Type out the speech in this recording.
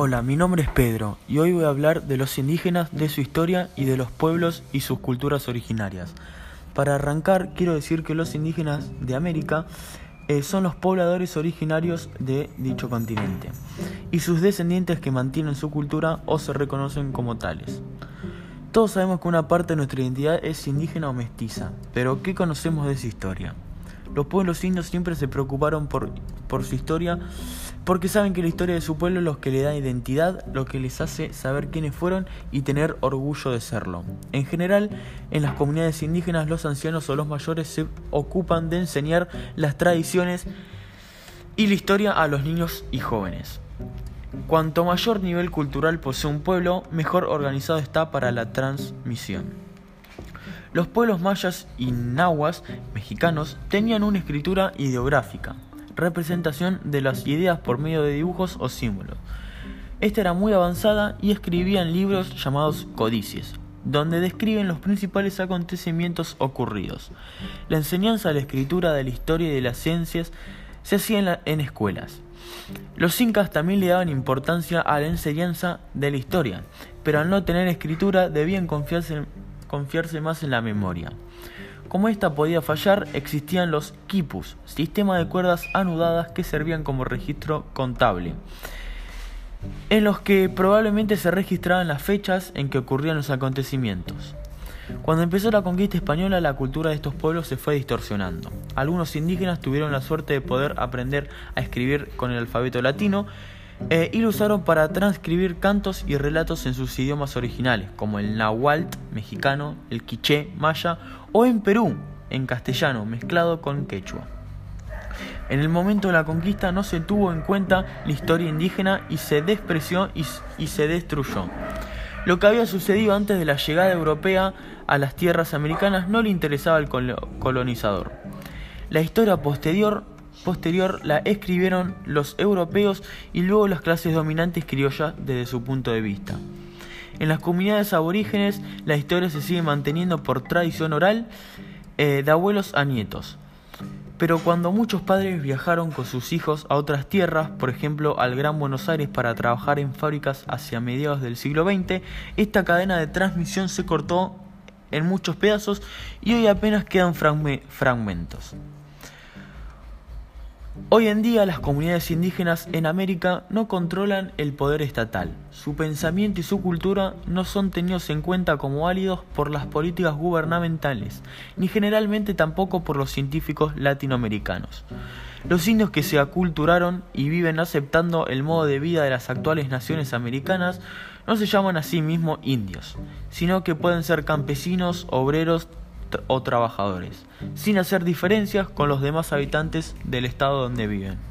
Hola, mi nombre es Pedro y hoy voy a hablar de los indígenas, de su historia y de los pueblos y sus culturas originarias. Para arrancar, quiero decir que los indígenas de América eh, son los pobladores originarios de dicho continente y sus descendientes que mantienen su cultura o se reconocen como tales. Todos sabemos que una parte de nuestra identidad es indígena o mestiza, pero ¿qué conocemos de esa historia? Los pueblos indios siempre se preocuparon por, su historia porque saben que la historia de su pueblo es lo que le da identidad, lo que les hace saber quiénes fueron y tener orgullo de serlo. En general, en las comunidades indígenas los ancianos o los mayores se ocupan de enseñar las tradiciones y la historia a los niños y jóvenes. Cuanto mayor nivel cultural posee un pueblo, mejor organizado está para la transmisión. Los pueblos mayas y nahuas mexicanos tenían una escritura ideográfica, representación de las ideas por medio de dibujos o símbolos. Esta era muy avanzada y escribían libros llamados codices, donde describen los principales acontecimientos ocurridos. La enseñanza de la escritura, de la historia y de las ciencias se hacía en, en escuelas. Los incas también le daban importancia a la enseñanza de la historia, pero al no tener escritura debían confiarse confiarse más en la memoria. Como esta podía fallar, existían los quipus, sistema de cuerdas anudadas que servían como registro contable, en los que probablemente se registraban las fechas en que ocurrían los acontecimientos. Cuando empezó la conquista española, la cultura de estos pueblos se fue distorsionando. Algunos indígenas tuvieron la suerte de poder aprender a escribir con el alfabeto latino, eh, y lo usaron para transcribir cantos y relatos en sus idiomas originales, como el náhuatl mexicano, el quiché maya o en Perú, en castellano, mezclado con quechua. En el momento de la conquista no se tuvo en cuenta la historia indígena y se despreció y, y se destruyó. Lo que había sucedido antes de la llegada europea a las tierras americanas no le interesaba al colonizador. La historia posterior posterior la escribieron los europeos y luego las clases dominantes criollas desde su punto de vista. En las comunidades aborígenes la historia se sigue manteniendo por tradición oral eh, de abuelos a nietos. Pero cuando muchos padres viajaron con sus hijos a otras tierras, por ejemplo al Gran Buenos Aires para trabajar en fábricas hacia mediados del siglo XX, esta cadena de transmisión se cortó en muchos pedazos y hoy apenas quedan fragmentos. Hoy en día las comunidades indígenas en América no controlan el poder estatal. Su pensamiento y su cultura no son tenidos en cuenta como válidos por las políticas gubernamentales, ni generalmente tampoco por los científicos latinoamericanos. Los indios que se aculturaron y viven aceptando el modo de vida de las actuales naciones americanas no se llaman a sí mismos indios, sino que pueden ser campesinos, obreros, o trabajadores, sin hacer diferencias con los demás habitantes del estado donde viven.